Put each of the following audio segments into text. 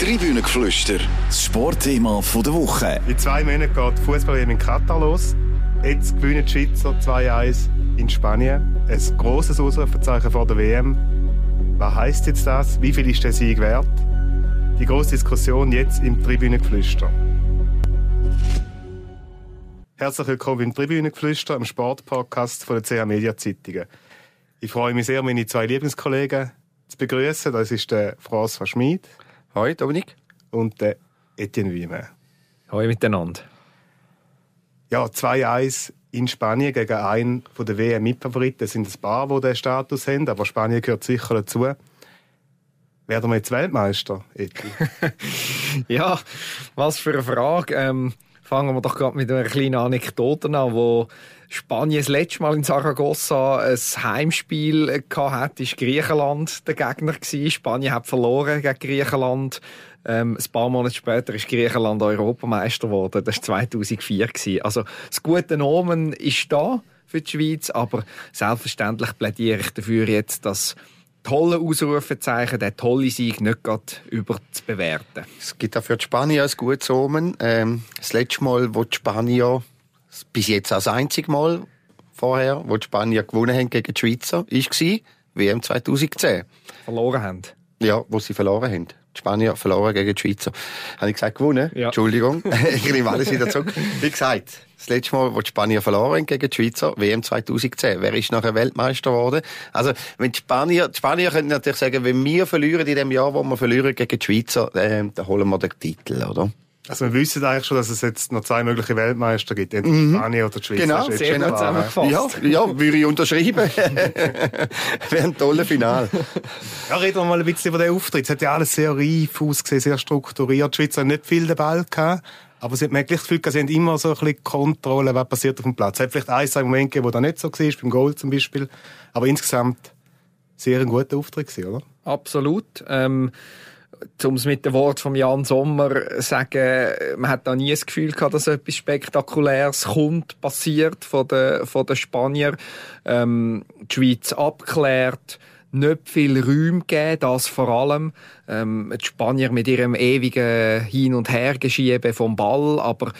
Tribünengeflüster, das Sportthema der Woche. In zwei Monaten geht Fußball in Katar los. Jetzt gewinnen die Schweizer 2-1 in Spanien. Ein grosses Ausrufezeichen vor der WM. Was heisst jetzt das? Wie viel ist der Sieg wert? Die grosse Diskussion jetzt im Tribünengeflüster. Herzlich willkommen im Tribünengeflüster, im Sportpodcast von der CH Media Zeitungen. Ich freue mich sehr, meine zwei Lieblingskollegen zu begrüßen. Das ist der François Schmid. Hoi, Dominik. Und der Etienne Wiemann. Hoi miteinander. Ja, 2-1 in Spanien gegen einen der WM-Mitfavoriten. Es sind ein paar, die diesen Status haben, aber Spanien gehört sicher dazu. Werden wir jetzt Weltmeister, Eti? ja, was für eine Frage. Ähm, fangen wir doch gerade mit einer kleinen Anekdote an, wo Spanien das letzte Mal in Saragossa ein Heimspiel hatte, war Griechenland der Gegner. Gewesen. Spanien hat verloren gegen Griechenland. Ähm, ein paar Monate später ist Griechenland Europameister geworden. Das war 2004. Gewesen. Also das gute Nomen ist da für die Schweiz, aber selbstverständlich plädiere ich dafür jetzt, dass tolle Ausrufezeichen, der tolle Sieg nicht gerade über zu bewerten. Es gibt auch für die Spanier ein gutes Omen. Ähm, das letzte Mal, wo die Spanier, bis jetzt auch das einzige Mal vorher, wo die Spanier gewonnen haben gegen die Schweizer, war WM 2010. Verloren haben? Ja, wo sie verloren haben. Die Spanier verloren gegen die Schweizer. Habe ich gesagt, gewonnen? Ja. Entschuldigung. ich nehme alles wieder zurück. Wie gesagt, das letzte Mal, wo die Spanier verloren haben gegen die Schweizer, WM 2010. Wer ist nachher Weltmeister geworden? Also, wenn die Spanier, die Spanier können natürlich sagen, wenn wir verlieren in dem Jahr, wo wir verlieren gegen die Schweizer, äh, dann holen wir den Titel, oder? Also wir wissen eigentlich schon, dass es jetzt noch zwei mögliche Weltmeister gibt, entweder mhm. Spanien oder die Schweiz. Genau, sehr gut zusammengefasst. Ja, ja, würde ich unterschreiben. Wäre ein tolles Final. Ja, reden wir mal ein bisschen über den Auftritt. Es hat ja alles sehr reif ausgesehen, sehr strukturiert. Die Schweiz hat nicht viel den Ball gehabt. Aber sie hat gleich das Gefühl, sie haben immer so ein bisschen Kontrolle, was passiert auf dem Platz. Es hat vielleicht ein, zwei Momente gegeben, wo das nicht so war, beim Goal zum Beispiel. Aber insgesamt sehr ein guter Auftritt gewesen, oder? Absolut. Ähm um es mit dem Wort von Jan Sommer zu sagen, man hat da nie das Gefühl gehabt, dass etwas Spektakuläres kommt, passiert von den, von den Spaniern. Ähm, die Schweiz abklärt, nicht viel Räume gegeben, das vor allem. Ähm, die Spanier mit ihrem ewigen Hin- und Hergeschieben vom Ball, aber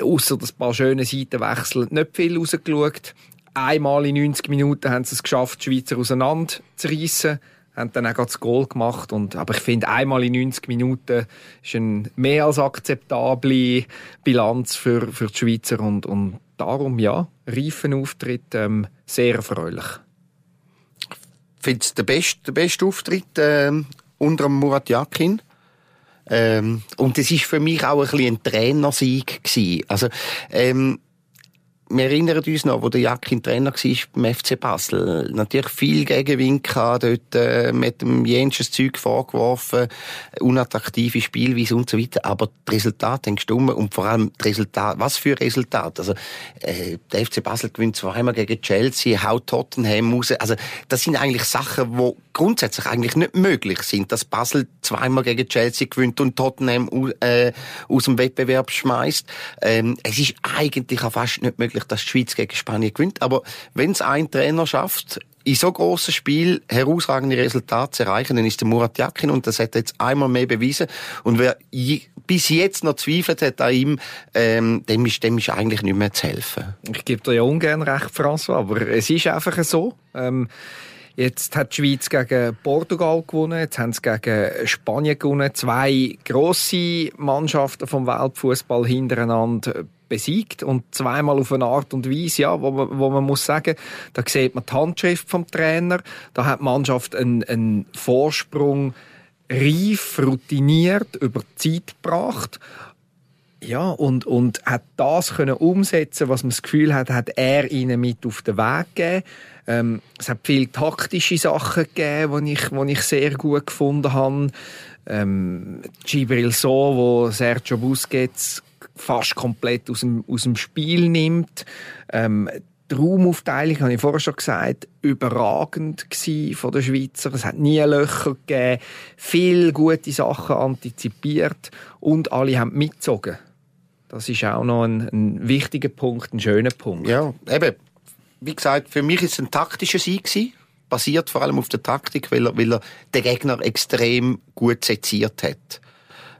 außer das paar schöne Seitenwechsel nicht viel rausgeschaut. Einmal in 90 Minuten haben sie es geschafft, die Schweizer auseinanderzureissen haben dann auch das Goal gemacht. Und, aber ich finde, einmal in 90 Minuten ist eine mehr als akzeptable Bilanz für, für die Schweizer. Und, und darum, ja, reifen Auftritt, ähm, sehr erfreulich. Ich finde es der beste, der beste Auftritt äh, unter Murat Yakin. Ähm, und es ist für mich auch ein bisschen ein Trainersieg gewesen. Also, ähm, wir erinnern uns noch, wo der Jakin Trainer war beim FC Basel. Natürlich viel Gegenwind gehabt, dort äh, mit dem jensches Zeug vorgeworfen, unattraktive Spielweise und so weiter. Aber die Resultate haben gestimmt und vor allem die Resultate, was für Resultate. Also, äh, der FC Basel gewinnt zweimal gegen Chelsea, haut Tottenham raus. Also, das sind eigentlich Sachen, die grundsätzlich eigentlich nicht möglich sind, dass Basel zweimal gegen Chelsea gewinnt und Tottenham äh, aus dem Wettbewerb schmeißt. Ähm, es ist eigentlich auch fast nicht möglich, dass die Schweiz gegen Spanien gewinnt. Aber wenn es ein Trainer schafft, in so grossen Spiel herausragende Resultate zu erreichen, dann ist der Murat Yakin und das hat er jetzt einmal mehr bewiesen. Und wer bis jetzt noch zweifelt hat an ihm, ähm, dem, ist, dem ist eigentlich nicht mehr zu helfen. Ich gebe dir ja ungern recht, François, aber es ist einfach so. Ähm Jetzt hat die Schweiz gegen Portugal gewonnen, jetzt haben sie gegen Spanien gewonnen. Zwei grosse Mannschaften vom Weltfußball hintereinander besiegt und zweimal auf eine Art und Weise, ja, wo man, wo man muss sagen, da sieht man die Handschrift vom Trainer, da hat die Mannschaft einen, einen Vorsprung reif, routiniert über die Zeit gebracht ja, und, und hat das können umsetzen, was man das Gefühl hat, hat er ihnen mit auf den Weg gegeben. Ähm, es hat viele taktische Sachen gegeben, die ich, die ich sehr gut gefunden habe. Ähm, Gibril So, wo Sergio Busquets fast komplett aus dem, aus dem Spiel nimmt. Ähm, die Raumaufteilung, habe ich vorher schon gesagt, überragend von den Schweizer. Es hat nie Löcher gegeben, viele gute Sachen antizipiert und alle haben mitgezogen. Das ist auch noch ein, ein wichtiger Punkt, ein schöner Punkt. Ja, eben, wie gesagt, für mich ist es ein taktischer Sieg basiert vor allem auf der Taktik, weil er, weil er den Gegner extrem gut seziert hat.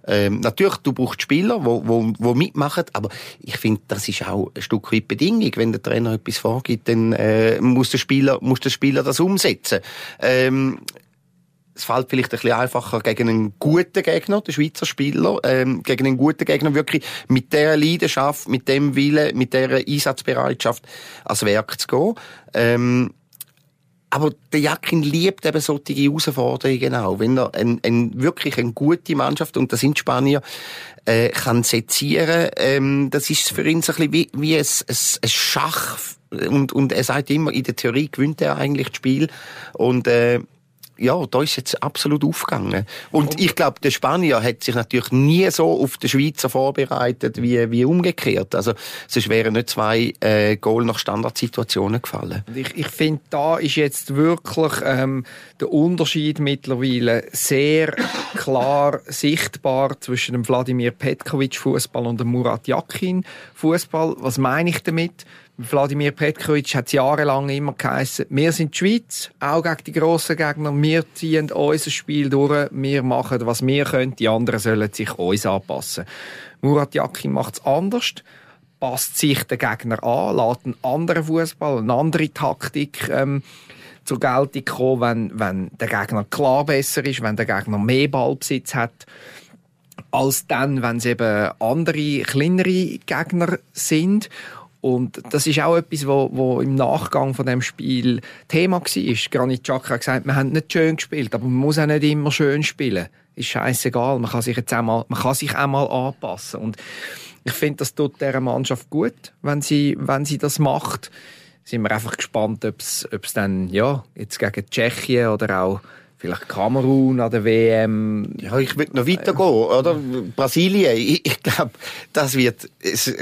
Ähm, natürlich, du brauchst Spieler, wo, wo, wo mitmachen, aber ich finde, das ist auch ein Stück weit Bedingung. Wenn der Trainer etwas vorgibt, dann äh, muss der Spieler, muss der Spieler das umsetzen. Ähm, es fällt vielleicht ein bisschen einfacher gegen einen guten Gegner, den Schweizer Spieler, ähm, gegen einen guten Gegner wirklich mit der Leidenschaft, mit dem Willen, mit der Einsatzbereitschaft ans Werk zu gehen. Ähm, aber der Jakin liebt eben solche Herausforderungen auch. Wenn er ein, ein, wirklich eine gute Mannschaft, und das sind Spanier, äh, kann sezieren, ähm, das ist für ihn so ein bisschen wie, wie ein, ein, ein Schach. Und, und er sagt immer, in der Theorie gewinnt er eigentlich das Spiel. Und, äh, ja, da ist jetzt absolut aufgegangen. Und ich glaube, der Spanier hat sich natürlich nie so auf den Schweizer vorbereitet wie, wie umgekehrt. Also, sonst wären nicht zwei äh, Goal nach Standardsituationen gefallen. Ich, ich finde, da ist jetzt wirklich ähm, der Unterschied mittlerweile sehr klar sichtbar zwischen dem Wladimir Petkovic Fußball und dem Murat Yakin Fußball. Was meine ich damit? Wladimir Petkovic hat jahrelang immer geheißen, wir sind die Schweiz, auch gegen die grossen Gegner, wir ziehen unser Spiel durch, wir machen, was wir können, die anderen sollen sich uns anpassen. Murat Yakin macht es anders, passt sich den Gegner an, lässt einen anderen Fußball, eine andere Taktik ähm, zur Geltung kommen, wenn, wenn der Gegner klar besser ist, wenn der Gegner mehr Ballbesitz hat als dann, wenn es eben andere, kleinere Gegner sind. Und das ist auch etwas, wo, wo im Nachgang von dem Spiel Thema war. Granit Xhaka hat gesagt, wir haben nicht schön gespielt, aber man muss auch nicht immer schön spielen. Ist scheißegal, man kann sich jetzt einmal, man kann sich einmal anpassen. Und ich finde, das tut dieser Mannschaft gut, wenn sie, wenn sie das macht. Sind wir einfach gespannt, ob es dann, ja, jetzt gegen Tschechien oder auch vielleicht Kamerun an der WM. Ja, ich würde noch weitergehen, oder? Brasilien, ich, ich glaube, das wird, es,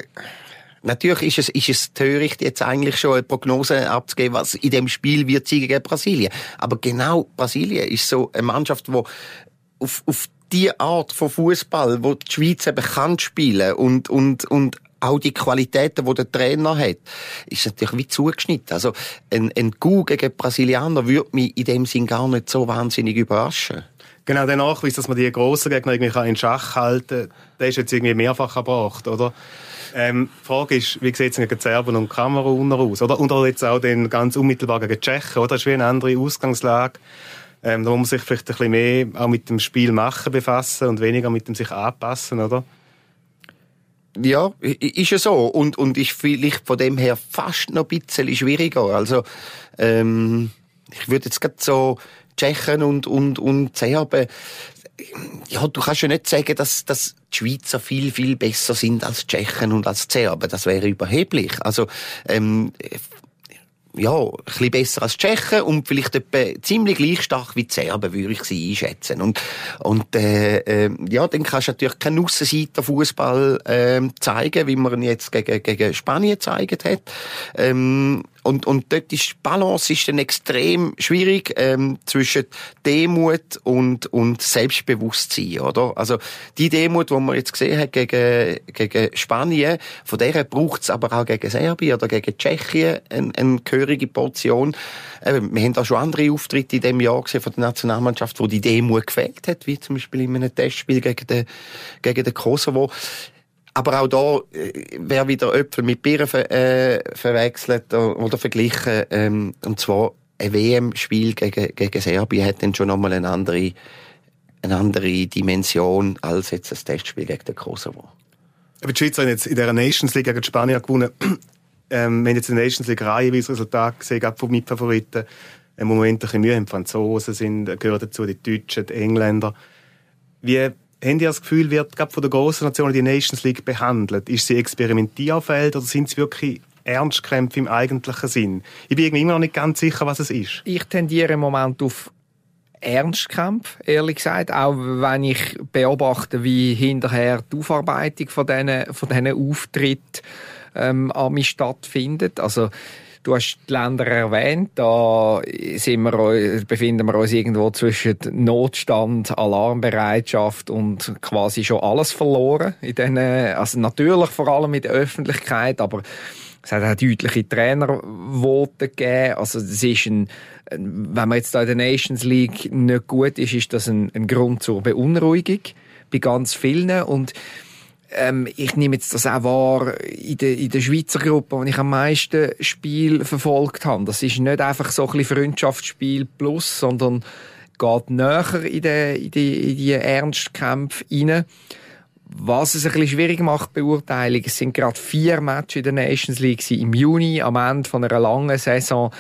Natürlich ist es, ist es töricht, jetzt eigentlich schon eine Prognose abzugeben, was in dem Spiel wird gegen Brasilien. Aber genau Brasilien ist so eine Mannschaft, die auf, auf die Art von Fußball, wo die Schweiz eben kann spielen und, und, und auch die Qualitäten, die der Trainer hat, ist natürlich wie zugeschnitten. Also ein, ein Coup gegen Brasilianer würde mich in dem Sinn gar nicht so wahnsinnig überraschen. Genau, der Nachweis, dass man die grossen Gegner irgendwie in Schach halten kann, der ist jetzt irgendwie mehrfach erbracht, oder? Ähm, die Frage ist, wie sieht es gegen Serben und Kameruner aus? Oder, und jetzt auch den ganz unmittelbar gegen Tschechen, oder? Das ist wie eine andere Ausgangslage. Ähm, da muss man sich vielleicht ein bisschen mehr auch mit dem Spiel machen befassen und weniger mit dem sich anpassen, oder? Ja, ist ja so. Und, und ist vielleicht von dem her fast noch ein bisschen schwieriger. Also, ähm, ich würde jetzt gerade so Tschechen und, und, und Serben, ja, du kannst ja nicht sagen, dass, dass die Schweizer viel, viel besser sind als Tschechen und als Serben. Das wäre überheblich. Also, ähm, ja, ein bisschen besser als die Tschechen und vielleicht etwa ziemlich gleich stark wie die Serben, würde ich sie einschätzen. Und, und äh, äh, ja, dann kannst du natürlich keinen Aussenseiter-Fußball äh, zeigen, wie man ihn jetzt gegen, gegen Spanien gezeigt hat. Ähm, und, und dort ist die Balance ist dann extrem schwierig ähm, zwischen Demut und, und Selbstbewusstsein, oder? Also die Demut, die man jetzt gesehen hat gegen, gegen Spanien, von der braucht es aber auch gegen Serbien oder gegen Tschechien eine, eine gehörige Portion. Äh, wir haben auch schon andere Auftritte in diesem Jahr gesehen von der Nationalmannschaft, wo die Demut gefehlt hat, wie zum Beispiel in einem Testspiel gegen den, gegen den Kosovo. Aber auch da äh, wäre wieder Äpfel mit Birnen ver äh, verwechselt oder verglichen. Ähm, und zwar ein WM-Spiel gegen, gegen Serbien hat dann schon nochmal eine andere, eine andere Dimension als jetzt ein Testspiel gegen den Kosovo. Aber die Schweiz hat jetzt in der Nations League gegen Spanien gewonnen. ähm, wir haben jetzt in der Nations League reihenweise Resultate gesehen, von Mitfavoriten. Im Moment ein bisschen Mühe haben die Franzosen, sind, gehören dazu die Deutschen, die Engländer. Wie haben die das Gefühl, wird gerade von der grossen Nation die Nations League behandelt? Ist sie Experimentierfeld oder sind es wirklich Ernstkämpfe im eigentlichen Sinn? Ich bin immer noch nicht ganz sicher, was es ist. Ich tendiere im Moment auf Ernstkampf, ehrlich gesagt. Auch wenn ich beobachte, wie hinterher die Aufarbeitung von diesen, von diesen Auftritten ähm, an mich stattfindet. Also, Du hast die Länder erwähnt, da sind wir, befinden wir uns irgendwo zwischen Notstand, Alarmbereitschaft und quasi schon alles verloren. In denen, also natürlich vor allem in der Öffentlichkeit, aber Es hat auch deutliche Trainervoten gegeben. Also, das ist ein, wenn man jetzt da in der Nations League nicht gut ist, ist das ein, ein Grund zur Beunruhigung bei ganz vielen. Und, ähm, ich nehme jetzt das auch wahr in der, in der Schweizer Gruppe, wo ich am meisten Spiel verfolgt habe. Das ist nicht einfach so ein bisschen Freundschaftsspiel plus, sondern geht näher in die, in die, in die Ernstkämpfe rein. Was es ein bisschen schwierig macht, Beurteilung, es sind gerade vier Matches in der Nations League im Juni, am Ende von einer langen Saison.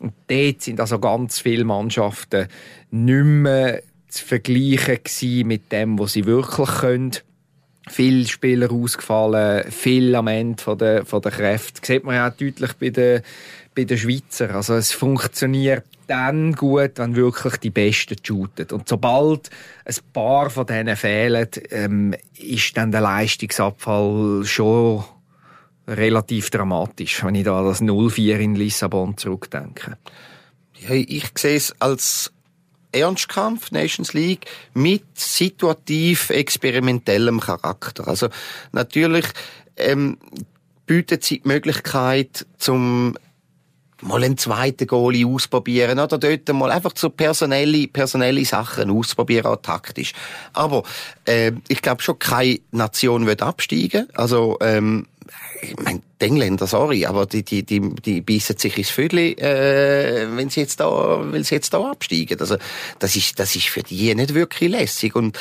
Und dort sind also ganz viele Mannschaften nicht mehr zu vergleichen mit dem, was sie wirklich können. Viele Spieler ausgefallen, viel am Ende von der, von der Kräfte. Das sieht man ja auch deutlich bei den, bei den Schweizer. Also es funktioniert dann gut, wenn wirklich die Besten shooten. Und sobald ein paar von denen fehlen, ähm, ist dann der Leistungsabfall schon relativ dramatisch, wenn ich da das 0-4 in Lissabon zurückdenke. Ja, ich sehe es als Ernstkampf, Nations League, mit situativ experimentellem Charakter. Also natürlich ähm, bietet sie die Möglichkeit zum mal einen zweiten Goalie ausprobieren oder dort mal einfach so personelle, personelle Sachen ausprobieren, auch taktisch. Aber äh, ich glaube schon, keine Nation wird absteigen. Also ähm, ich meine, die Engländer, sorry, aber die, die, die, die beißen sich ins Vögel, äh, wenn sie jetzt da, wenn sie jetzt da absteigen. Also, das ist, das ist für die nicht wirklich lässig. Und,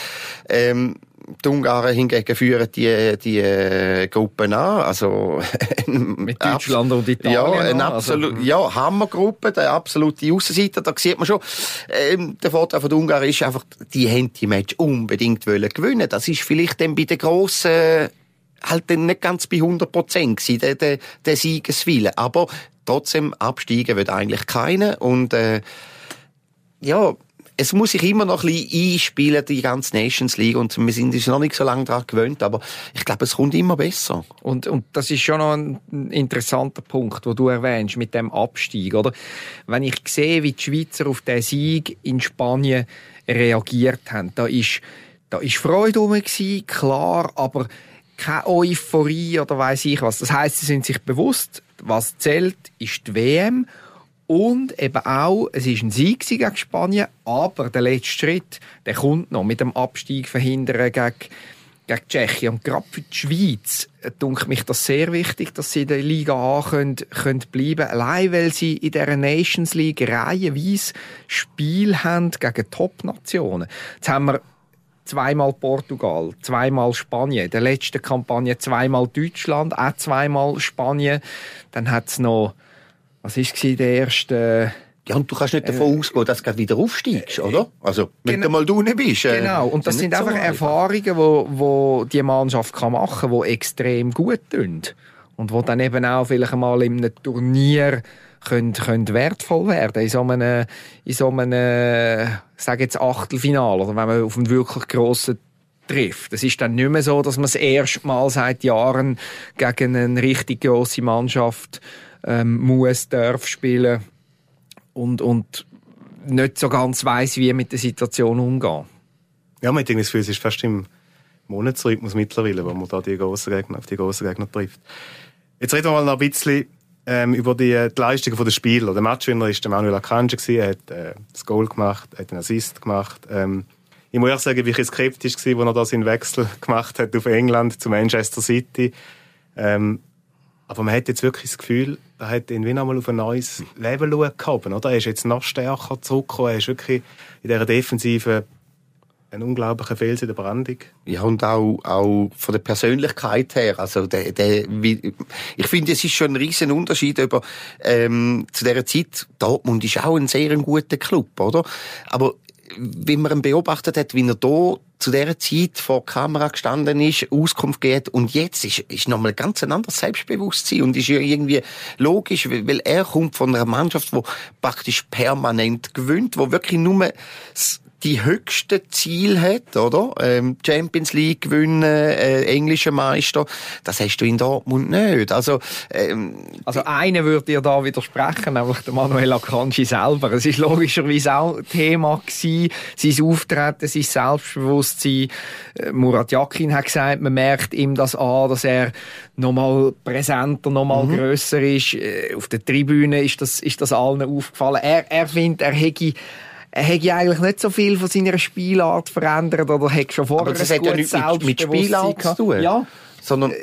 ähm, die Ungarn hingegen führen die, die äh, Gruppen an. Also, Mit Deutschland und Italien. Ja, ein absolut, also, ja, Hammergruppe, der absolute Aussenseiter. Da sieht man schon, ähm, der Vorteil von Ungarn ist einfach, die haben die Match unbedingt wollen gewinnen. Das ist vielleicht dann bei den grossen halt dann nicht ganz bei 100 Prozent gewesen, der, der, der Siegeswille. Aber trotzdem absteigen wird eigentlich keiner und äh, ja, es muss sich immer noch ein bisschen einspielen, die ganze Nations League. Und wir sind uns noch nicht so lange daran gewöhnt, aber ich glaube, es kommt immer besser. Und, und das ist schon noch ein interessanter Punkt, wo du erwähnst, mit dem Abstieg, oder? Wenn ich sehe, wie die Schweizer auf den Sieg in Spanien reagiert haben, da ist, da ist Freude rum klar, aber keine Euphorie oder weiß ich was. Das heißt, sie sind sich bewusst, was zählt, ist die WM und eben auch, es ist ein Sieg gegen Spanien, aber der letzte Schritt, der kommt noch mit dem Abstieg verhindern gegen, gegen Tschechien. Und gerade für die Schweiz denke mich das sehr wichtig, dass sie in der Liga A können, können bleiben Allein, weil sie in der Nations League reihenweise Spiel haben gegen Top-Nationen. Jetzt haben wir zweimal Portugal, zweimal Spanien, in der letzten Kampagne zweimal Deutschland, auch zweimal Spanien. Dann hat es noch, was ist der erste... Ja, und du kannst nicht davon äh, ausgehen, dass du wieder aufsteigst, oder? Also, wenn genau, du mal unten bist. Äh, genau, und das sind einfach so Erfahrungen, die wo, wo die Mannschaft kann machen kann, die extrem gut tun. Und wo dann eben auch vielleicht einmal in einem Turnier können, können wertvoll werden in so einem, in so einem, sage jetzt Achtelfinale oder wenn man auf einen wirklich grossen trifft. Es ist dann nicht mehr so, dass man das erste Mal seit Jahren gegen eine richtig grosse Mannschaft ähm, muss, darf spielen und, und nicht so ganz weiß, wie mit der Situation umgehen. Ja, man denkt, es ist fast im Monatsrhythmus mittlerweile, wo man da die grossen Gegner, auf die grossen Gegner trifft. Jetzt reden wir mal noch ein bisschen ähm, über die, die Leistungen der Spieler. Der Matchwinner war Manuel Akanji, er hat äh, das Goal gemacht, hat einen Assist gemacht. Ähm, ich muss auch sagen, ich skeptisch war, als er da seinen Wechsel gemacht hat auf England zu Manchester City. Ähm, aber man hat jetzt wirklich das Gefühl, er hat ihn wieder einmal auf ein neues Level gehabt, oder? Er ist jetzt noch stärker zurückgekommen, er ist wirklich in dieser defensiven ein unglaublicher Fels in der Brandung. Ja, und auch, auch von der Persönlichkeit her. Also, der, der, wie, ich finde, es ist schon ein riesen Unterschied über, ähm, zu dieser Zeit. Dortmund ist auch ein sehr guter Club, oder? Aber, wenn man ihn beobachtet hat, wie er da zu dieser Zeit vor der Kamera gestanden ist, Auskunft geht und jetzt ist, ist nochmal ganz ein anderes Selbstbewusstsein und ist ja irgendwie logisch, weil er kommt von einer Mannschaft, wo praktisch permanent gewinnt, wo wirklich nur die höchsten Ziele hat, oder? Ähm, Champions League gewinnen, äh, englischer Meister, das hast du in Dortmund nicht. Also, ähm, also einer würde dir da widersprechen, nämlich der Manuel Akanji selber. Es ist logischerweise auch Thema gewesen, sein Auftreten, sein Selbstbewusstsein. Äh, Murat Yakin hat gesagt, man merkt ihm das an, dass er nochmal präsenter, nochmal mhm. grösser ist. Äh, auf der Tribüne ist das, ist das allen aufgefallen. Er, er findet, er hätte er hätte eigentlich nicht so viel von seiner Spielart verändert oder hätte schon vorher Aber das hat ja nichts mit, mit Spielart zu tun. Ja. Sondern äh,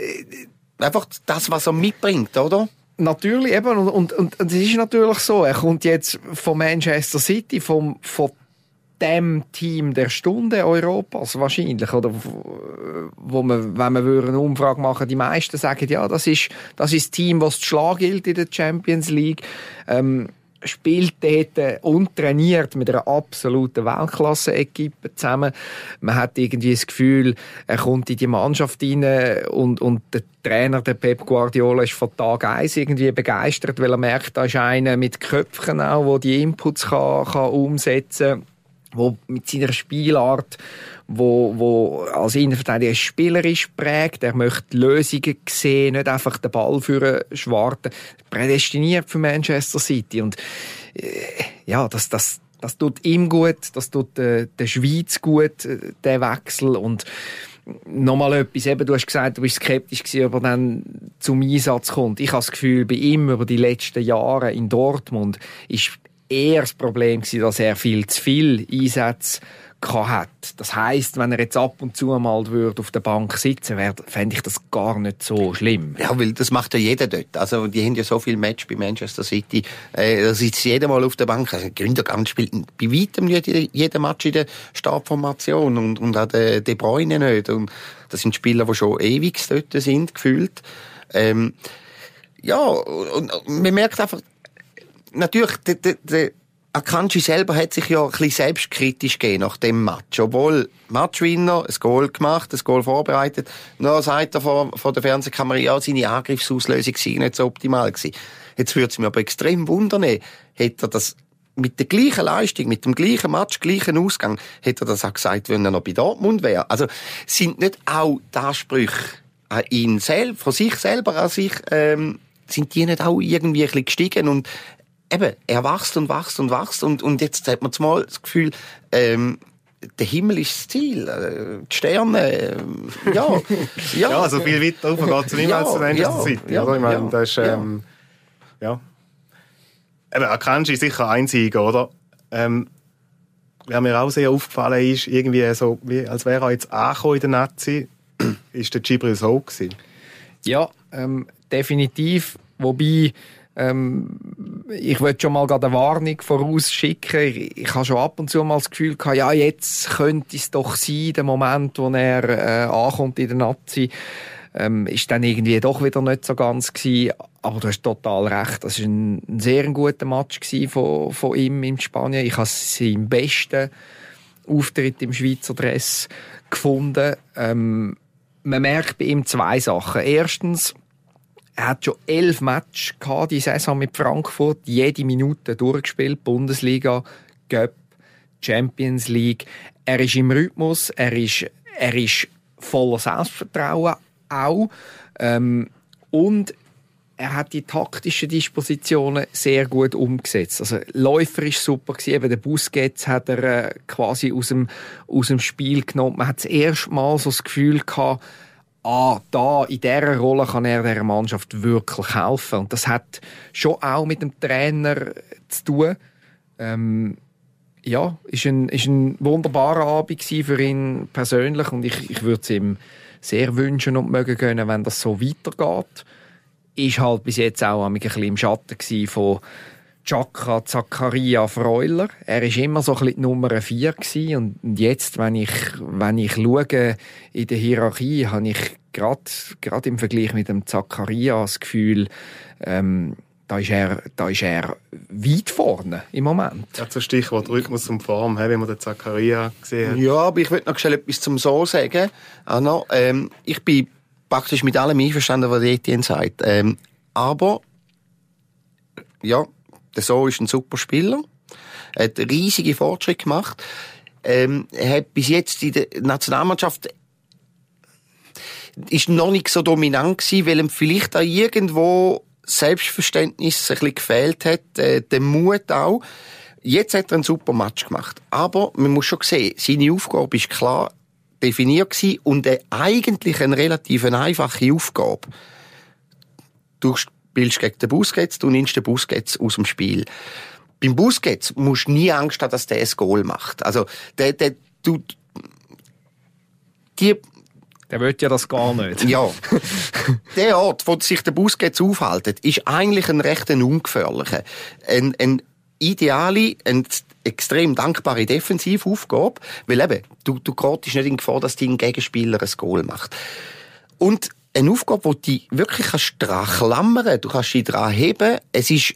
einfach das, was er mitbringt, oder? Natürlich, eben. Und, und, und, und es ist natürlich so, er kommt jetzt von Manchester City, vom, von dem Team der Stunde Europas wahrscheinlich oder wo man wenn wir eine Umfrage machen die meisten sagen ja das ist das ist das Team was zu schlagen gilt in der Champions League ähm, spielt dort und trainiert mit einer absoluten Weltklasse-Equipe zusammen. Man hat irgendwie das Gefühl, er kommt in die Mannschaft rein und, und der Trainer, der Pep Guardiola, ist von Tag 1 irgendwie begeistert, weil er merkt, da ist einer mit Köpfen auch, der die Inputs kann, kann umsetzen kann wo mit seiner Spielart, wo, wo als Innenverteidiger spielerisch prägt, er möchte Lösungen sehen, nicht einfach den Ball für schwarten, prädestiniert für Manchester City. Und äh, ja, das, das, das tut ihm gut, das tut äh, der Schweiz gut, äh, der Wechsel. Und nochmal etwas, eben, du hast gesagt, du bist skeptisch gewesen, ob er dann zum Einsatz kommt. Ich habe das Gefühl, bei ihm über die letzten Jahre in Dortmund ist eher das Problem gewesen, dass er viel zu viel Einsätze hat. Das heißt, wenn er jetzt ab und zu mal würde auf der Bank sitzen würde, fände ich das gar nicht so schlimm. Ja, weil das macht ja jeder dort. Also, die haben ja so viel Match bei Manchester City. Äh, da sitzt jeder mal auf der Bank. Also, Gündogan spielt bei weitem nicht jeden Match in der Startformation und, und auch der De Bruyne nicht. Und das sind Spieler, die schon ewig dort sind, gefühlt. Ähm, ja, und, und man merkt einfach, natürlich, der, der, Akanji selber hat sich ja ein bisschen selbstkritisch gegeben nach dem Match. Obwohl Matchwinner, ein Goal gemacht, ein Goal vorbereitet, nur sagt er vor, vor der Fernsehkamera, ja, seine Angriffsauslösung sei nicht so optimal gewesen. Jetzt würde es mich aber extrem wundern, hätte er das mit der gleichen Leistung, mit dem gleichen Match, gleichen Ausgang, hätte er das auch gesagt, wenn er noch bei Dortmund wäre. Also, sind nicht auch die Ansprüche an ihn selbst, von sich selber an sich, ähm, sind die nicht auch irgendwie ein bisschen gestiegen und eben, er wächst und wächst und wächst und, und jetzt hat man mal das Gefühl, ähm, der Himmel ist das Ziel, äh, die Sterne, äh, ja, ja. ja, so viel weiter oben geht es nicht mehr als zu ja, City, ja, oder? Ich meine, ja, das ist, ähm, ja. ja. Eben, Akanji ist sicher einzig, oder? Ähm, was mir auch sehr aufgefallen ist, irgendwie so, wie, als wäre er jetzt angekommen in der Nazi, ist der Gibril so gewesen. Ja, ähm, definitiv. Wobei, ähm, ich würde schon mal eine Warnung vorausschicken. Ich, ich habe schon ab und zu mal das Gefühl gehabt, ja, jetzt könnte es doch sein, der Moment, wo er äh, ankommt in der Nazi. Ähm, ist dann irgendwie doch wieder nicht so ganz gewesen. Aber du hast total recht. Das war ein, ein sehr guter Match von, von ihm in Spanien. Ich habe seinen besten Auftritt im Schweizer Dress gefunden. Ähm, man merkt bei ihm zwei Sachen. Erstens, er hat schon elf Matches gehabt, die Saison mit Frankfurt, jede Minute durchgespielt, Bundesliga, Cup, Champions League. Er ist im Rhythmus, er ist, er ist voller Selbstvertrauen auch. Ähm, und er hat die taktischen Dispositionen sehr gut umgesetzt. Also Läufer ist super gewesen. Eben der Busquets hat er äh, quasi aus dem, aus dem Spiel genommen. Man hat das erste Mal so das Gefühl gehabt, ah, da, in dieser Rolle kann er der Mannschaft wirklich helfen. Und das hat schon auch mit dem Trainer zu tun. Ähm, ja, ist ein, ist ein wunderbarer Abend für ihn persönlich und ich, ich würde es ihm sehr wünschen und mögen gönnen, wenn das so weitergeht. Ist halt bis jetzt auch ein bisschen im Schatten von Chakra Zakaria Freuler. Er ist immer so ein bisschen die Nummer 4 gewesen. und jetzt, wenn ich, wenn ich schaue in der Hierarchie, habe ich gerade, gerade im Vergleich mit dem Zakaria das Gefühl, ähm, da ist er, da ist er weit vorne im Moment. Ja, zum Stichwort Rhythmus und Form, wie man den Zakaria gesehen hat. Ja, aber ich würde noch schnell etwas zum So sagen. Anna, ähm, ich bin praktisch mit allem einverstanden, was Etienne sagt. Ähm, aber, ja, der So ist ein super Spieler. Er hat riesige Fortschritte gemacht. ähm, hat bis jetzt in der Nationalmannschaft ist noch nicht so dominant gewesen, weil ihm vielleicht auch irgendwo Selbstverständnis ein bisschen gefehlt hat, äh, der Mut auch. Jetzt hat er einen super Match gemacht. Aber man muss schon sehen, seine Aufgabe ist klar definiert gewesen und eine, eigentlich eine relativ einfache Aufgabe. Du spielst gegen den Busquets, du nimmst den Busquets aus dem Spiel. Beim Busquets musst du nie Angst haben, dass der ein Goal macht. Also, der, der, du, die, Der will ja das gar nicht. ja. der Ort, wo sich der Busquets aufhält, ist eigentlich ein recht ein ungefährlicher. Ein, ein ideale, eine extrem dankbare Defensivaufgabe, weil eben, du, du gerätst nicht in Gefahr, dass dein Gegenspieler ein Goal macht. Und eine Aufgabe, wo du wirklich kannst dran klammern, du kannst dich dran heben, es ist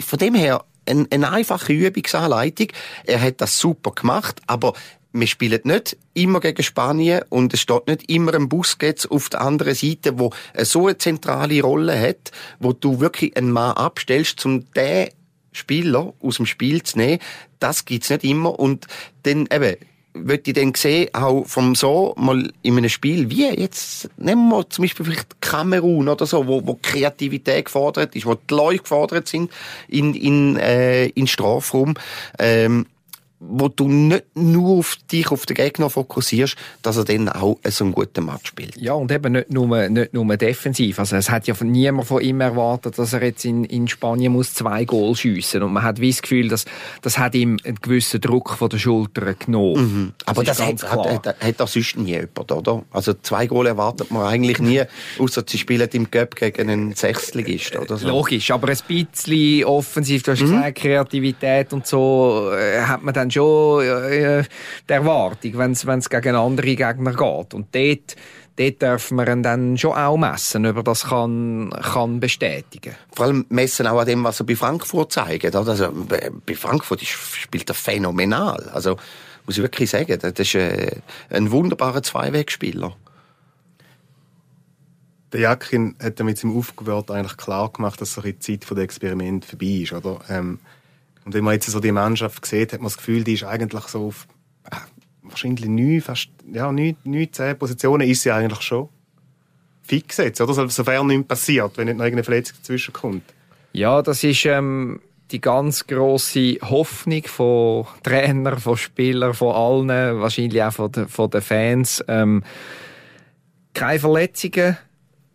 von dem her eine, eine einfache Übungsanleitung. Er hat das super gemacht, aber wir spielen nicht immer gegen Spanien und es steht nicht immer ein Busquets auf der anderen Seite, wo so eine zentrale Rolle hat, wo du wirklich einen Mann abstellst, um den Spieler aus dem Spiel zu nehmen. Das gibt's nicht immer und dann eben würde ich dann sehen, auch vom so mal in einem Spiel, wie jetzt, nehmen wir zum Beispiel vielleicht Kamerun oder so, wo, wo Kreativität gefordert ist, wo die Leute gefordert sind in, in, äh, in Strafraum, ähm, wo du nicht nur auf dich, auf den Gegner fokussierst, dass er dann auch so einen guten Match spielt. Ja, und eben nicht nur, nicht nur defensiv. Also es hat ja von niemand von ihm erwartet, dass er jetzt in, in Spanien muss zwei Goal schiessen Und man hat wie das Gefühl, dass das hat ihm einen gewissen Druck von der Schulter genommen. Mhm. Aber das, ist hat, hat, hat, hat auch sonst nie jemand, oder? Also zwei Goal erwartet man eigentlich nie, außer sie spielen im Cup gegen einen Sechstligist oder so. Logisch, aber ein bisschen offensiv, du hast gesagt, Kreativität und so, äh, hat man dann schon äh, die Erwartung, wenn es gegen andere Gegner geht. Und dort, dort dürfen wir ihn dann schon auch messen, ob er das kann, kann bestätigen Vor allem messen auch an dem, was er bei Frankfurt zeigt. Oder? Also, bei bei Frankfurt ist, spielt er phänomenal. Also, muss ich wirklich sagen, das ist äh, ein wunderbarer Zweiwegspieler. Der Jakin hat mit seinem Aufgebot eigentlich klar gemacht, dass so die Zeit der Experiment vorbei ist, oder? Ähm, und wenn man jetzt so die Mannschaft sieht, hat man das Gefühl, die ist eigentlich so auf äh, wahrscheinlich neun, fast, ja, neun, neun, zehn Positionen ist sie eigentlich schon fix jetzt, oder? So- Sofern nichts passiert, wenn nicht noch irgendeine Verletzung dazwischen kommt. Ja, das ist ähm, die ganz große Hoffnung von Trainer, von Spielern, von allen, wahrscheinlich auch von, den- von den Fans. Ähm, keine Verletzungen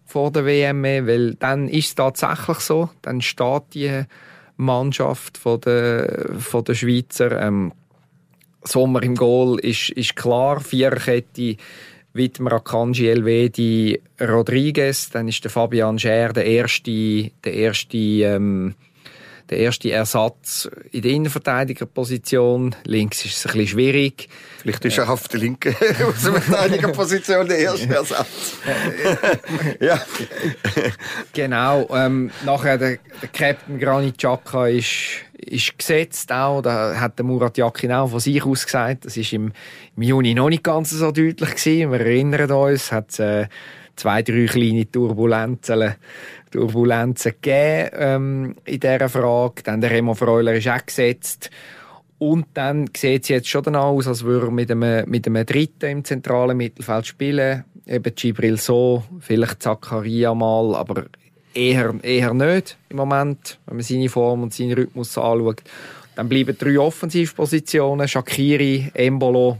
vor der WM weil dann ist es tatsächlich so. Dann steht die Mannschaft von der, von der Schweizer. Ähm, Sommer im Goal ist, ist klar. Viererkette Widmer Akanji Elvedi Rodriguez. Dann ist der Fabian Scher der erste, der erste, ähm, der erste Ersatz in der Innenverteidigerposition. Links ist es ein bisschen schwierig. Vielleicht ist er auf der linken Außenverteidigerposition der erste Ersatz. ja. Genau. Ähm, nachher der, der Captain Granit Xhaka ist, ist gesetzt auch. Da hat der Murat Yakin auch von sich aus gesagt. Das ist im, im Juni noch nicht ganz so deutlich gewesen. Wir erinnern uns, hat äh, zwei, drei kleine Turbulenzen, Turbulenzen gegeben ähm, in dieser Frage. Dann der Remo Freuler ist auch gesetzt. Und dann sieht es jetzt schon aus, als würde er mit einem, mit einem Dritten im zentralen Mittelfeld spielen. Eben Gibril so, vielleicht Zakaria mal, aber eher, eher nicht im Moment, wenn man seine Form und seinen Rhythmus anschaut. Dann bleiben drei Offensivpositionen, Shakiri, Embolo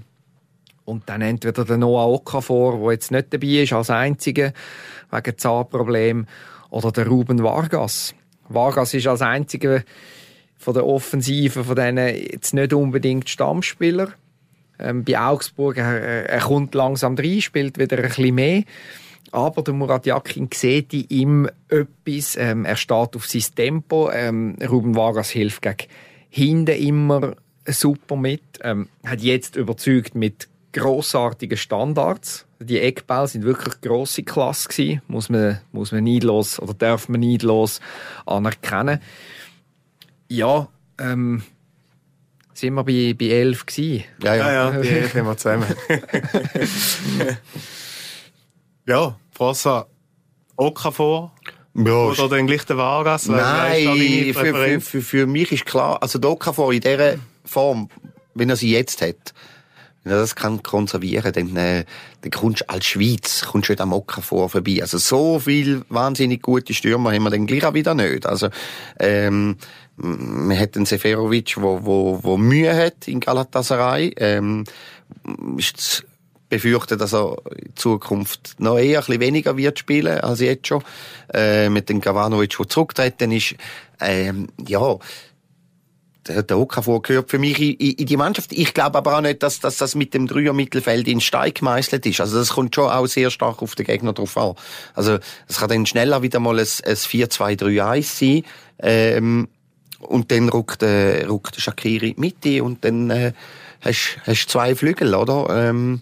und dann entweder der Noah Okafor, der jetzt nicht dabei ist als Einziger wegen Zahnproblem, oder der Ruben Vargas. Vargas ist als Einziger von der Offensive von denen jetzt nicht unbedingt Stammspieler. Ähm, bei Augsburg, er, er kommt langsam rein, spielt wieder ein bisschen mehr. Aber der Murat Yakin sieht in ihm etwas. Ähm, er steht auf sein Tempo. Ähm, Ruben Vargas hilft gegen hinten immer super mit. Ähm, hat jetzt überzeugt mit grossartigen Standards. Die Eckbälle sind wirklich grosse Klasse gewesen. Muss man, muss man neidlos oder darf man neidlos anerkennen. Ja, ähm, sind wir bei, bei 11 gewesen. Ja, Ja, ja. ja, die haben wir zusammen. ja, Frossa Okafor ja oder dann gleich der Vargas? Nein, für, für, für, für mich ist klar, also der Okafor in dieser Form, wenn er sie jetzt hat, wenn er das kann konservieren, dann, äh, dann kommst du als Schweiz, kommst du nicht am Oka vor vorbei. Also so viel wahnsinnig gute Stürmer haben wir dann gleich auch wieder nicht. Also, ähm, man hat einen Seferovic, wo, wo, wo Mühe hat in Galatasaray, ähm, ist befürchte, dass er in Zukunft noch eher ein bisschen weniger wird spielen als jetzt schon. Äh, mit dem Gavanovic, der zurücktreten ist. Ähm, ja, der, der Okafor gehört für mich in, in, die Mannschaft. Ich glaube aber auch nicht, dass, dass das mit dem Dreier-Mittelfeld in Stein gemeißelt ist. Also das kommt schon auch sehr stark auf den Gegner drauf an. Also es kann dann schneller wieder mal ein, ein 4-2-3-1 sein. Ähm, und dann rückt, äh, rückt Shakiri mit und dann äh, hast du zwei Flügel, oder? Ähm,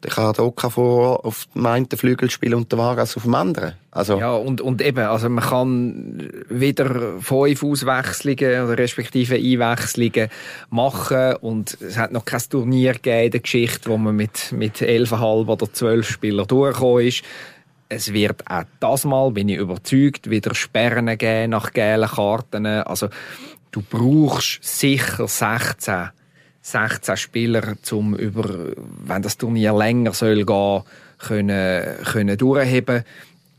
dann kann der Okafor auf dem einen Flügel spielen und der Vargas auf dem anderen. Also. Ja, und, und eben, also man kann wieder fünf Auswechslungen oder respektive Einwechslungen machen und es hat noch kein Turnier gegeben in der Geschichte, wo man mit, mit 11,5 oder 12 Spielern durchgekommen ist. Es wird auch das Mal, bin ich überzeugt, wieder Sperren geben nach gelben Karten. Also, du brauchst sicher 16 16 Spieler, um über, wenn das Turnier länger soll gehen, können, können durchheben.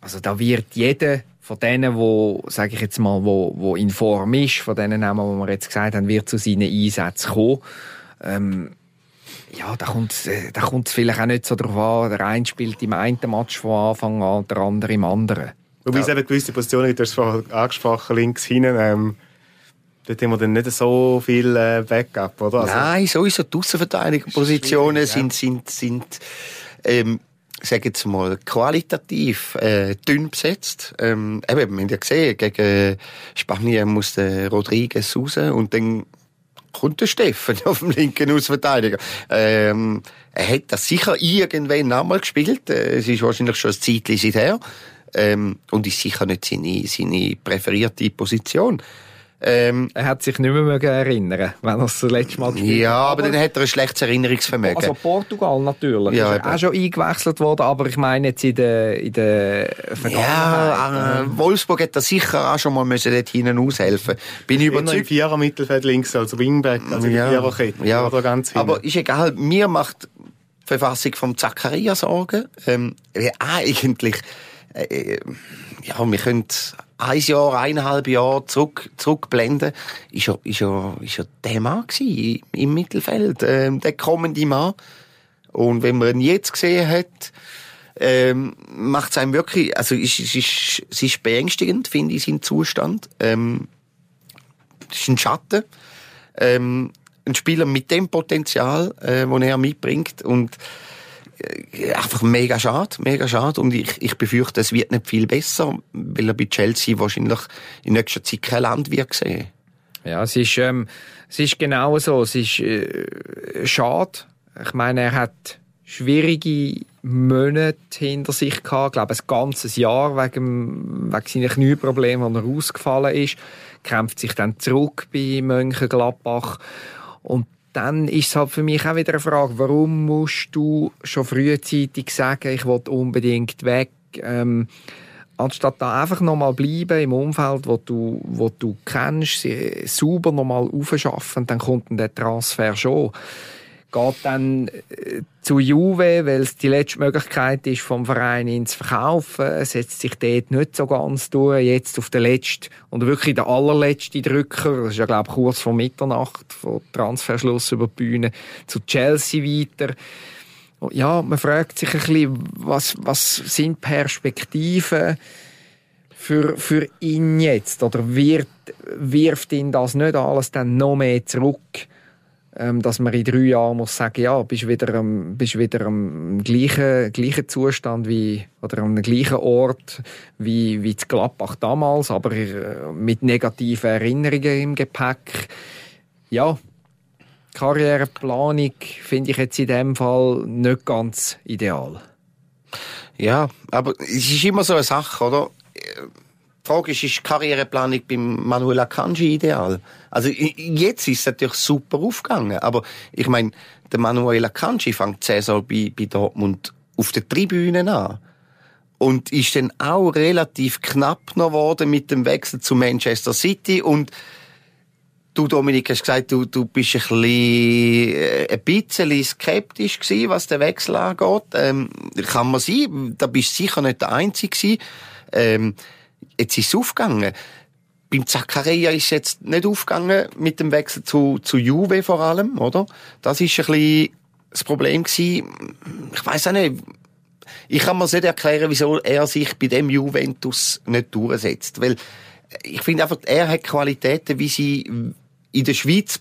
Also da wird jeder von denen, wo, sage ich jetzt mal, wo, wo in Form ist, von denen Namen, die wir jetzt gesagt haben, wird zu seinen Einsätzen kommen. Ähm, ja, da kommt da kommt es vielleicht auch nicht so drauf an. Der eine spielt im einen Match von Anfang an, der andere im anderen. Wobei es eben gewisse Positionen, du hast es angesprochen, links hinten, ähm, Dort haben wir dann nicht so viel äh, Backup, oder? Also, Nein, sowieso die Außenverteidigungspositionen sind, sind, sind, ähm, sag jetzt mal, qualitativ äh, dünn besetzt. Ähm, eben, wir haben ja gesehen, gegen Spanien muss der Rodriguez raus und dann kommt der Steffen auf dem linken Außenverteidiger. Ähm, er hat das sicher irgendwann einmal gespielt. Äh, es ist wahrscheinlich schon ein Zeitchen seither. Ähm, und ist sicher nicht seine, seine präferierte Position. Ähm, er hat sich nicht mehr mögen erinnern, wenn er es das letzte Mal gespielt Ja, aber, aber dann hat er ein schlechtes Erinnerungsvermögen. Also Portugal natürlich. Ja, ist auch schon eingewechselt worden, aber ich meine jetzt in der, in der Vergangenheit. Ja, äh, Wolfsburg hat da sicher auch schon mal müssen dort hinten aushelfen. Bin ich überzeugt. Vierer Mittelfeld links, also Wingback, also ja, Viererkette. Ja, oder ganz hinten. aber ist egal. Mir macht die Verfassung vom Zachariah Sorgen. Ähm, eigentlich, äh, ja, wir können ein Jahr, eineinhalb Jahre zurück, zurückblenden, ist er, ist er, ist er der Mann gewesen, im Mittelfeld, ähm, der kommende Mann. Und wenn man ihn jetzt gesehen hat, ähm, macht es einem wirklich, also es ist, ist, es ist beängstigend, finde ich, sein Zustand. Ähm, es ist ein Schatten. Ähm, ein Spieler mit dem Potenzial, äh, das er mitbringt und einfach mega schade, mega schade. Und ich, ich befürchte, es wird nicht viel besser, weil er bei Chelsea wahrscheinlich in nächster Zeit kein Land wird sehen. Ja, es ist, ähm, es ist genau so. Es ist äh, schade. Ich meine, er hat schwierige Monate hinter sich gehabt. Ich glaube, ein ganzes Jahr wegen, wegen seiner Knieprobleme, wo er ausgefallen ist. Kämpft sich dann zurück bei Mönchengladbach. Und dann ist es halt für mich auch wieder eine Frage, warum musst du schon frühzeitig sagen, ich will unbedingt weg, ähm, anstatt da einfach nochmal bleiben im Umfeld, wo du, wo du kennst, sauber nochmal aufschaffen, dann kommt dann der Transfer schon geht dann äh, zu Juve, weil es die letzte Möglichkeit ist, vom Verein ihn zu verkaufen. Setzt sich dort nicht so ganz durch. Jetzt auf den letzten und wirklich der allerletzte Drücker, das ist ja, glaube ich, kurz vor Mitternacht, vor Transferschluss über die Bühne, zu Chelsea weiter. Ja, man fragt sich ein bisschen, was, was sind Perspektiven für, für ihn jetzt? Oder wird, wirft ihn das nicht alles dann noch mehr zurück? Ähm, dass man in drei Jahren muss sagen, ja, bist wieder am, bist wieder am gleichen, gleichen Zustand wie, oder am gleichen Ort wie, wie zu Gladbach damals, aber äh, mit negativen Erinnerungen im Gepäck. Ja, Karriereplanung finde ich jetzt in dem Fall nicht ganz ideal. Ja, aber es ist immer so eine Sache, oder? Frage ist, ist Karriereplanung beim Manuel Akanji ideal? Also jetzt ist es natürlich super aufgegangen, aber ich meine, der Manuel Akanji fängt die Saison bei, bei Dortmund auf der Tribüne an und ist dann auch relativ knapp noch geworden mit dem Wechsel zu Manchester City und Du, Dominik, hast gesagt, du, du bist ein bisschen, äh, ein bisschen skeptisch gewesen, was den Wechsel angeht. Ähm, kann man sein. Da bist du sicher nicht der Einzige gewesen. Ähm, jetzt ist es aufgegangen. Beim Zakaria ist es jetzt nicht aufgegangen mit dem Wechsel zu, zu Juve vor allem, oder? Das ist ein bisschen das Problem gewesen. Ich weiß auch nicht. Ich kann mir nicht erklären, wieso er sich bei dem Juventus nicht durchsetzt. Weil ich finde einfach, er hat Qualitäten, wie sie in der Schweiz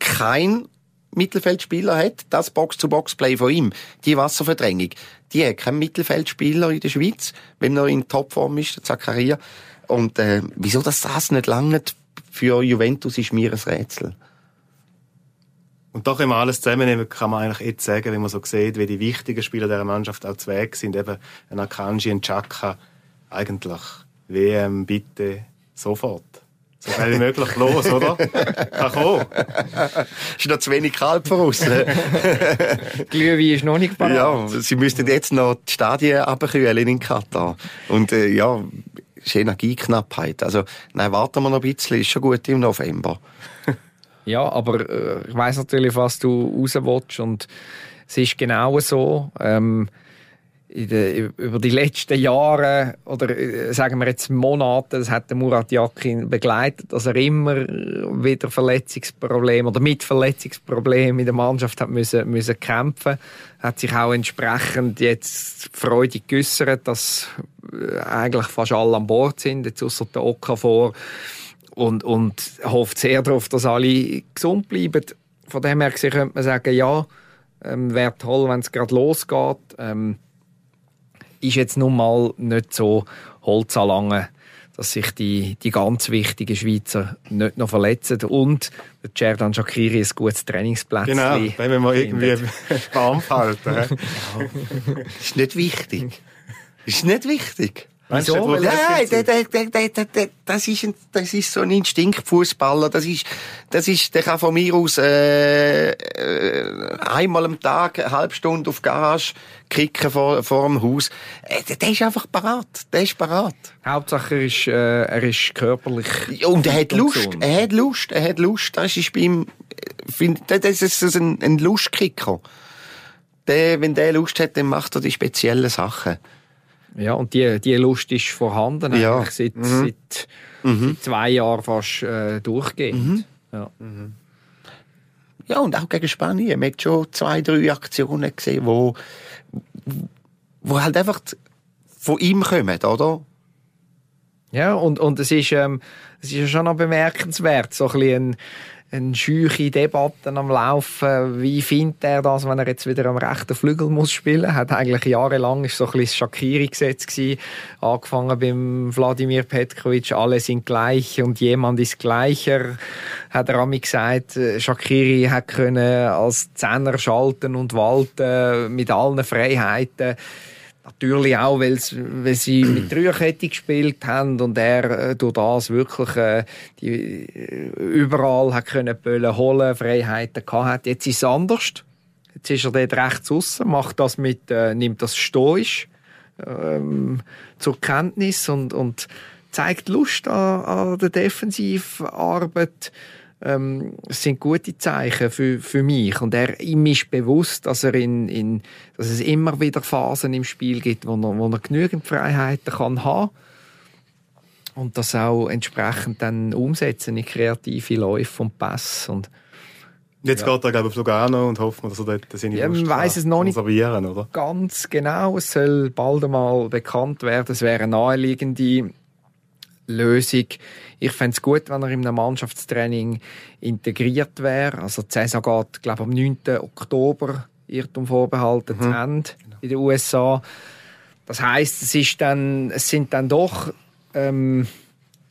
kein Mittelfeldspieler hat. Das Box-to-Box-Play von ihm, die Wasserverdrängung, die hat kein Mittelfeldspieler in der Schweiz, wenn er in Topform ist, der Zakaria. Und äh, wieso das, das nicht lange für Juventus ist mir ein Rätsel. Und doch, wenn man alles zusammennehmen, kann man eigentlich jetzt sagen, wenn man so sieht, wie die wichtigen Spieler dieser Mannschaft auch zu Weg sind, eben ein Akanji, ein Chaka, eigentlich WM bitte sofort. So schnell wie möglich los, oder? Kann kommen. Ist noch zu wenig kalt für uns. Glühwein ist noch nicht bereit. Ja, sie müssten jetzt noch die Stadien abkühlen in Katar. Und äh, ja, ist Energieknappheit. Also, nein, warten wir noch ein bisschen, ist schon gut im November. Ja, aber äh, ich weiss natürlich, was du raus willst und es ist genau so. Ähm, de, über die letzten Jahre oder äh, sagen wir jetzt Monate, das hat Murat Yakin begleitet, dass er immer wieder Verletzungsprobleme oder mit Verletzungsproblemen in der Mannschaft hat müssen, müssen kämpfen, hat sich auch entsprechend jetzt freudig geäussert, dass äh, eigentlich fast alle an Bord sind, jetzt außer der Oka vor und, und hofft sehr darauf, dass alle gesund bleiben. Von dem her könnte man sagen, ja, ähm, wäre toll, wenn es gerade losgeht. Ähm, ist jetzt nun mal nicht so holzanlange, dass sich die, die ganz wichtigen Schweizer nicht noch verletzen. Und der Cerdan Shakiri ein gutes Trainingsplatz. Genau, wenn wir mal irgendwie warm halten. ist nicht wichtig. Ist nicht wichtig. Wieso? Nein, das ist, ein, das ist so ein Instinktfußballer. Das ist, das ist, der kann von mir aus äh, äh, einmal am Tag eine halbe Stunde auf Garage kicken vor, vor dem Haus. Äh, der ist einfach parat. Der ist parat. Hauptsache er ist, äh, er ist körperlich. Und er hat Lust. Er hat Lust. Er hat Lust. Das ist bei ihm. Find, das ist ein, ein Lustkicker. Der, wenn der Lust hat, dann macht er die speziellen Sachen. Ja, und die, die Lust ist vorhanden, Ja. eigentlich seit, Mhm. seit, seit zwei Jahren fast äh, durchgehend. Ja. Ja, und auch gegen Spanien. Man hat schon zwei, drei Aktionen gesehen, wo, wo halt einfach von ihm kommen, oder? Ja, und, und es ist, ähm, es ist ja schon noch bemerkenswert, so ein bisschen ein, eine scheuche Debatte am Laufen. Wie findet er das, wenn er jetzt wieder am rechten Flügel muss spielen? Hat eigentlich jahrelang ist so ein bisschen das Shakiri-Gesetz gewesen. Angefangen beim Wladimir Petkovic, alle sind gleich und jemand ist gleicher. Hat er ami gesagt, Shakiri hat können als Zehner schalten und walten mit allen Freiheiten. Natürlich auch, weil sie mit Dreierkette gespielt haben und er äh, durch das wirklich äh, die, äh, überall hat können Böllen holen, Freiheiten hat. Jetzt ist es anders. Jetzt ist er dort rechts aussen, macht das mit, äh, nimmt das stoisch ähm, zur Kenntnis und, und zeigt Lust an, an der Defensivarbeit. Ähm, sind gute Zeichen für, für mich. Und er, ihm ist bewusst, dass, er in, in, dass es immer wieder Phasen im Spiel gibt, wo er, wo er genügend Freiheiten kann haben und das auch entsprechend dann umsetzen in kreative Läufe und Pässe. Und Jetzt geht er, glaube ich, auf Lugano und hoffen dass er dort seine Ja, man kann es noch nicht. oder? ganz genau, es soll bald einmal bekannt werden. Es wäre eine naheliegende Lösung. Ich fände es gut, wenn er in einem Mannschaftstraining integriert wäre. Also die Saison geht, glaube am 9. Oktober, Irrtum vorbehalten, zu Ende in den USA. Das heißt, es, ist dann, es sind dann doch, ähm,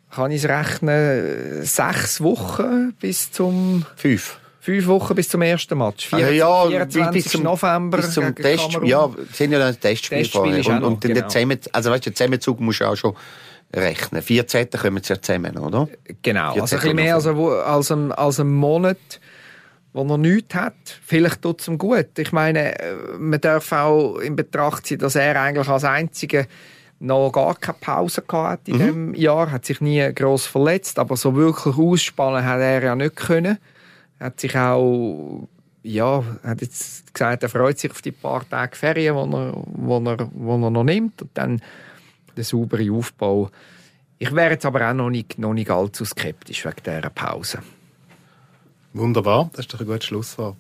kann ich es rechnen, sechs Wochen bis zum, Fünf. fünf Wochen bis zum ersten Match. Ah, ja, 24. bis zum, November bis zum Test. Kamerun. Ja, sind ja ein Testspiel, Testspiel Und, und dann genau. der Zusammen, also weißt du, der Zusammenzug musst du auch schon rechnen. 14. kommen sie ja zusammen, oder? Genau, 14. also ein bisschen mehr als, ein- als, ein, als ein Monat, wo er nichts hat. Vielleicht tut es ihm gut. Ich meine, äh, man darf auch in Betracht ziehen, dass er eigentlich als Einziger noch gar keine Pause gehabt in diesem Jahr, hat sich nie gross verletzt, aber so wirklich ausspannen hat er ja nicht können. Er hat sich auch, ja, hat jetzt gesagt, er freut sich auf die paar Tage Ferien, die er, wo er, wo er noch nimmt und dann den sauberen Aufbau. Ich wäre jetzt aber auch noch nicht, noch nicht allzu skeptisch wegen dieser Pause. Wunderbar, das ist doch ein gutes Schlusswort.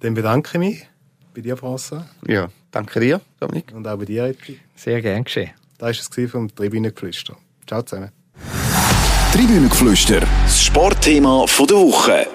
Dann bedanke ich mich bei dir, François, Ja, danke dir, Dominik. und auch bei dir, Edli. Sehr gern geschehen. Das war es vom Tribünengeflüster. Ciao zusammen. Tribünengeflüster, das Sportthema von der Woche.